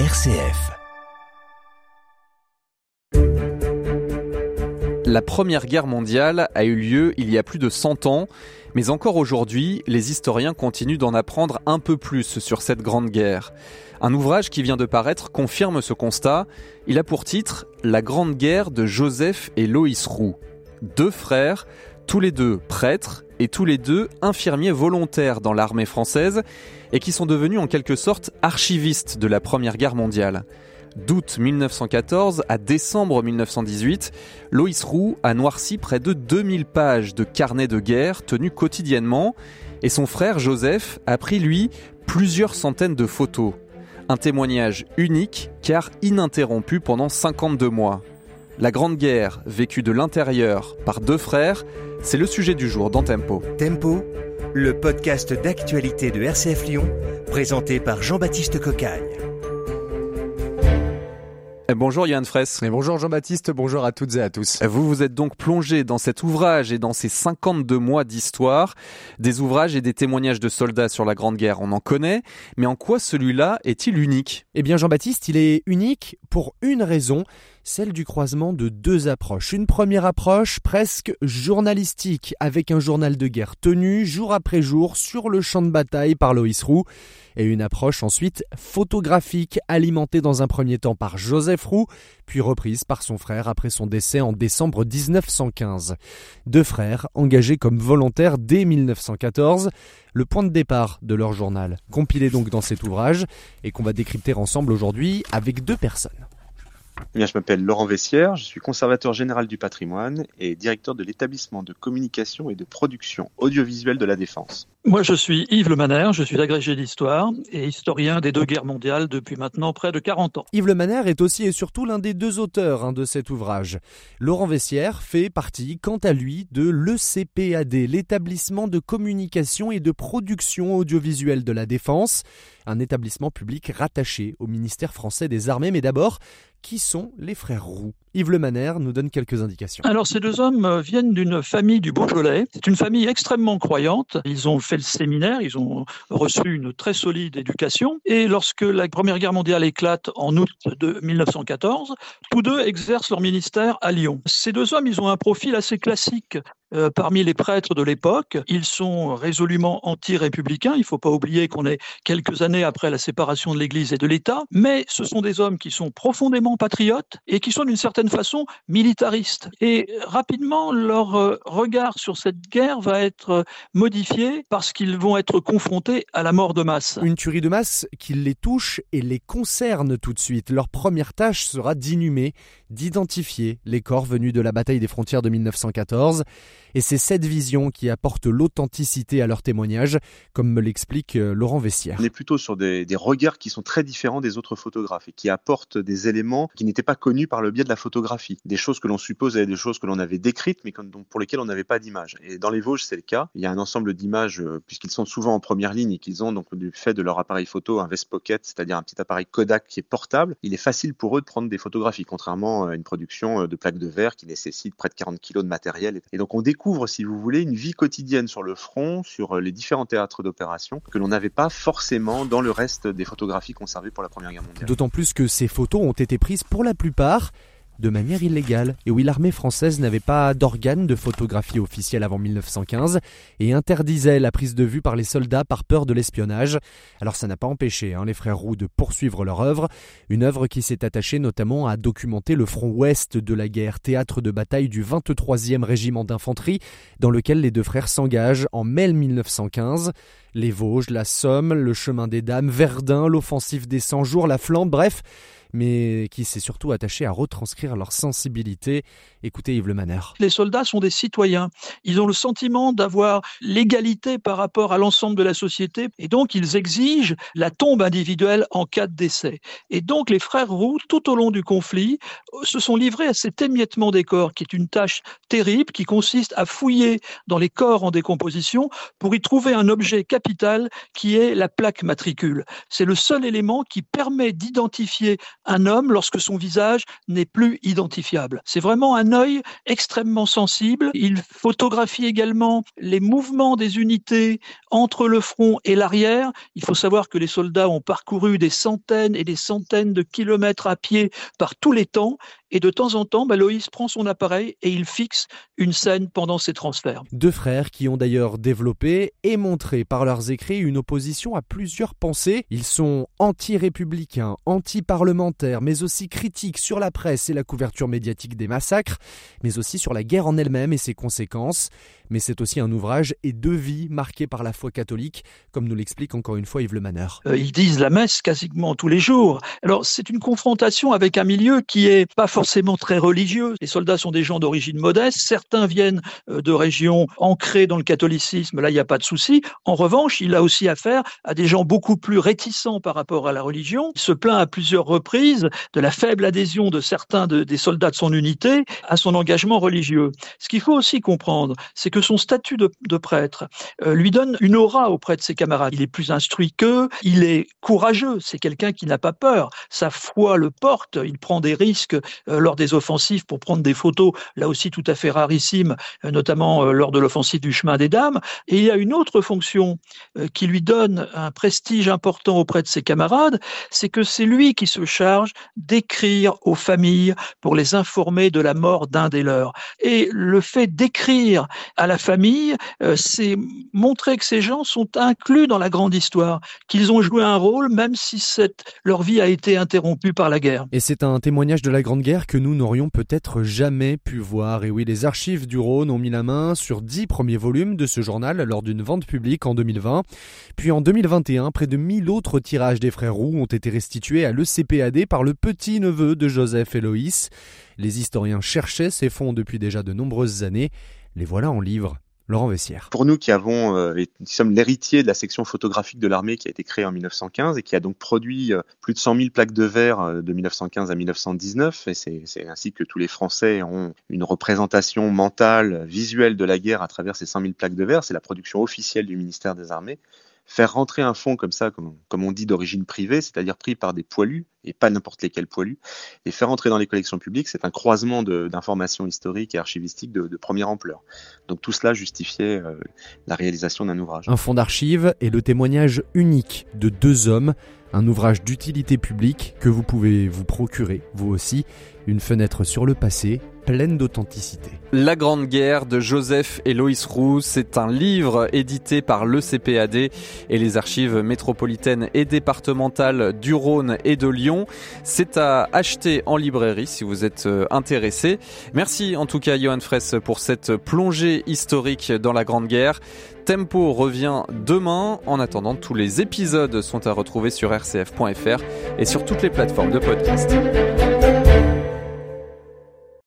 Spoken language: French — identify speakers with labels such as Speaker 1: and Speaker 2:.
Speaker 1: RCF.
Speaker 2: La Première Guerre mondiale a eu lieu il y a plus de 100 ans, mais encore aujourd'hui, les historiens continuent d'en apprendre un peu plus sur cette grande guerre. Un ouvrage qui vient de paraître confirme ce constat. Il a pour titre La Grande Guerre de Joseph et Loïs Roux. Deux frères, tous les deux prêtres et tous les deux infirmiers volontaires dans l'armée française et qui sont devenus en quelque sorte archivistes de la Première Guerre mondiale. D'août 1914 à décembre 1918, Loïs Roux a noirci près de 2000 pages de carnets de guerre tenus quotidiennement et son frère Joseph a pris lui plusieurs centaines de photos. Un témoignage unique car ininterrompu pendant 52 mois. La Grande Guerre, vécue de l'intérieur par deux frères, c'est le sujet du jour dans Tempo.
Speaker 1: Tempo, le podcast d'actualité de RCF Lyon, présenté par Jean-Baptiste Cocagne.
Speaker 2: Eh, bonjour Yann Fraisse.
Speaker 3: Et bonjour Jean-Baptiste, bonjour à toutes et à tous.
Speaker 2: Vous vous êtes donc plongé dans cet ouvrage et dans ces 52 mois d'histoire, des ouvrages et des témoignages de soldats sur la Grande Guerre, on en connaît, mais en quoi celui-là est-il unique?
Speaker 3: Eh bien Jean-Baptiste, il est unique pour une raison, celle du croisement de deux approches. Une première approche presque journalistique, avec un journal de guerre tenu jour après jour sur le champ de bataille par Loïs Roux, et une approche ensuite photographique, alimentée dans un premier temps par Joseph Roux, puis reprise par son frère après son décès en décembre 1915. Deux frères engagés comme volontaires dès 1914, le point de départ de leur journal, compilé donc dans cet ouvrage, et qu'on va décrypter ensemble aujourd'hui avec deux personnes.
Speaker 4: Eh bien, je m'appelle Laurent Vessière, je suis conservateur général du patrimoine et directeur de l'établissement de communication et de production audiovisuelle de la Défense.
Speaker 5: Moi, je suis Yves Le Maner, je suis agrégé d'histoire et historien des deux guerres mondiales depuis maintenant près de 40 ans.
Speaker 3: Yves Le Maner est aussi et surtout l'un des deux auteurs hein, de cet ouvrage. Laurent Vessière fait partie, quant à lui, de l'ECPAD, l'établissement de communication et de production audiovisuelle de la Défense, un établissement public rattaché au ministère français des Armées. Mais d'abord, qui sont les frères Roux? Yves Le Maner nous donne quelques indications.
Speaker 5: Alors, ces deux hommes euh, viennent d'une famille du Beaujolais. C'est une famille extrêmement croyante. Ils ont fait le séminaire, ils ont reçu une très solide éducation. Et lorsque la Première Guerre mondiale éclate en août de 1914, tous deux exercent leur ministère à Lyon. Ces deux hommes, ils ont un profil assez classique euh, parmi les prêtres de l'époque. Ils sont résolument anti-républicains. Il ne faut pas oublier qu'on est quelques années après la séparation de l'Église et de l'État. Mais ce sont des hommes qui sont profondément patriotes et qui sont d'une certaine façon militaristes. Et rapidement, leur euh, regard sur cette guerre va être euh, modifié parce qu'ils vont être confrontés à la mort de masse.
Speaker 3: Une tuerie de masse qui les touche et les concerne tout de suite. Leur première tâche sera d'inhumer, d'identifier les corps venus de la bataille des frontières de 1914 et c'est cette vision qui apporte l'authenticité à leur témoignage, comme me l'explique euh, Laurent Vessière.
Speaker 4: On est plutôt sur des, des, regards qui sont très différents des autres photographes et qui apportent des éléments qui n'étaient pas connus par le biais de la photographie. Des choses que l'on supposait, des choses que l'on avait décrites, mais pour lesquelles on n'avait pas d'image. Et dans les Vosges, c'est le cas. Il y a un ensemble d'images, euh, puisqu'ils sont souvent en première ligne et qu'ils ont donc du fait de leur appareil photo un Vest Pocket, c'est-à-dire un petit appareil Kodak qui est portable. Il est facile pour eux de prendre des photographies, contrairement à une production euh, de plaques de verre qui nécessite près de 40 kg de matériel. Et donc on découvre, si vous voulez, une vie quotidienne sur le front, sur les différents théâtres d'opération, que l'on n'avait pas forcément dans le reste des photographies conservées pour la Première Guerre mondiale.
Speaker 3: D'autant plus que ces photos ont été prises pour la plupart de manière illégale, et oui l'armée française n'avait pas d'organe de photographie officielle avant 1915 et interdisait la prise de vue par les soldats par peur de l'espionnage. Alors ça n'a pas empêché hein, les frères Roux de poursuivre leur œuvre, une œuvre qui s'est attachée notamment à documenter le front ouest de la guerre, théâtre de bataille du 23e régiment d'infanterie, dans lequel les deux frères s'engagent en mai 1915. Les Vosges, la Somme, le chemin des Dames, Verdun, l'offensive des 100 jours, la Flandre, bref, mais qui s'est surtout attaché à retranscrire leur sensibilité. Écoutez Yves Le Maner.
Speaker 5: Les soldats sont des citoyens. Ils ont le sentiment d'avoir l'égalité par rapport à l'ensemble de la société et donc ils exigent la tombe individuelle en cas de décès. Et donc les frères Roux, tout au long du conflit, se sont livrés à cet émiettement des corps qui est une tâche terrible qui consiste à fouiller dans les corps en décomposition pour y trouver un objet capital qui est la plaque matricule. C'est le seul élément qui permet d'identifier un homme lorsque son visage n'est plus identifiable. C'est vraiment un œil extrêmement sensible. Il photographie également les mouvements des unités entre le front et l'arrière. Il faut savoir que les soldats ont parcouru des centaines et des centaines de kilomètres à pied par tous les temps et de temps en temps, bah, Loïs prend son appareil et il fixe une scène pendant ses transferts.
Speaker 3: Deux frères qui ont d'ailleurs développé et montré par leurs écrits une opposition à plusieurs pensées. Ils sont anti-républicains, anti-parlementaires, mais aussi critiques sur la presse et la couverture médiatique des massacres, mais aussi sur la guerre en elle-même et ses conséquences. Mais c'est aussi un ouvrage et deux vies marquées par la foi catholique, comme nous l'explique encore une fois Yves Le Maneur.
Speaker 5: Euh, ils disent la messe quasiment tous les jours. Alors c'est une confrontation avec un milieu qui est pas forcément très religieux. Les soldats sont des gens d'origine modeste. Certains viennent euh, de régions ancrées dans le catholicisme. Là, il n'y a pas de souci. En revanche, il a aussi affaire à des gens beaucoup plus réticents par rapport à la religion. Il se plaint à plusieurs reprises de la faible adhésion de certains des soldats de son unité à son engagement religieux. Ce qu'il faut aussi comprendre, c'est que son statut de, prêtre euh, lui donne une aura auprès de ses camarades. Il est plus instruit qu'eux, il est courageux, c'est quelqu'un qui n'a pas peur. Sa foi le porte, il prend des risques lors des offensives pour prendre des photos, là aussi tout à fait rarissimes, euh, notamment lors de l'offensive du chemin des dames. Et il y a une autre fonction qui lui donne un prestige important auprès de ses camarades, c'est que c'est lui qui se charge d'écrire aux familles pour les informer de la mort d'un des leurs. Et le fait d'écrire à la famille, euh, c'est montrer que ces gens sont inclus dans la grande histoire, qu'ils ont joué un rôle même si leur vie a été interrompue par la guerre.
Speaker 3: Et c'est un témoignage de la Grande Guerre? Que nous n'aurions peut-être jamais pu voir. Et oui, les archives du Rhône ont mis la main sur dix premiers volumes de ce journal lors d'une vente publique en 2020. Puis en 2021, près de 1000 autres tirages des frères Roux ont été restitués à l'ECPAD par le petit-neveu de Joseph Eloïs. Les historiens cherchaient ces fonds depuis déjà de nombreuses années. Les voilà en livre. Laurent Vessière.
Speaker 4: Pour nous qui avons, euh, nous sommes l'héritier de la section photographique de l'armée qui a été créée en 1915 et qui a donc produit euh, plus de 100 000 plaques de verre euh, de 1915 à 1919. Et c'est ainsi que tous les Français ont une représentation mentale, visuelle de la guerre à travers ces 100 000 plaques de verre. C'est la production officielle du ministère des Armées faire rentrer un fonds comme ça, comme, on dit d'origine privée, c'est-à-dire pris par des poilus, et pas n'importe lesquels poilus, et faire rentrer dans les collections publiques, c'est un croisement d'informations historiques et archivistiques de, de, première ampleur. Donc tout cela justifiait euh, la réalisation d'un ouvrage.
Speaker 3: Un fonds d'archives est le témoignage unique de deux hommes, un ouvrage d'utilité publique que vous pouvez vous procurer, vous aussi, une fenêtre sur le passé, pleine d'authenticité.
Speaker 2: La Grande Guerre de Joseph et Loïs Roux, c'est un livre édité par le CPAD et les archives métropolitaines et départementales du Rhône et de Lyon. C'est à acheter en librairie si vous êtes euh, intéressé. Merci en tout cas Johan Fraisse pour cette plongée historique dans la Grande Guerre. Tempo revient demain. En attendant, tous les épisodes sont à retrouver sur rcf.fr et sur toutes les plateformes de podcast.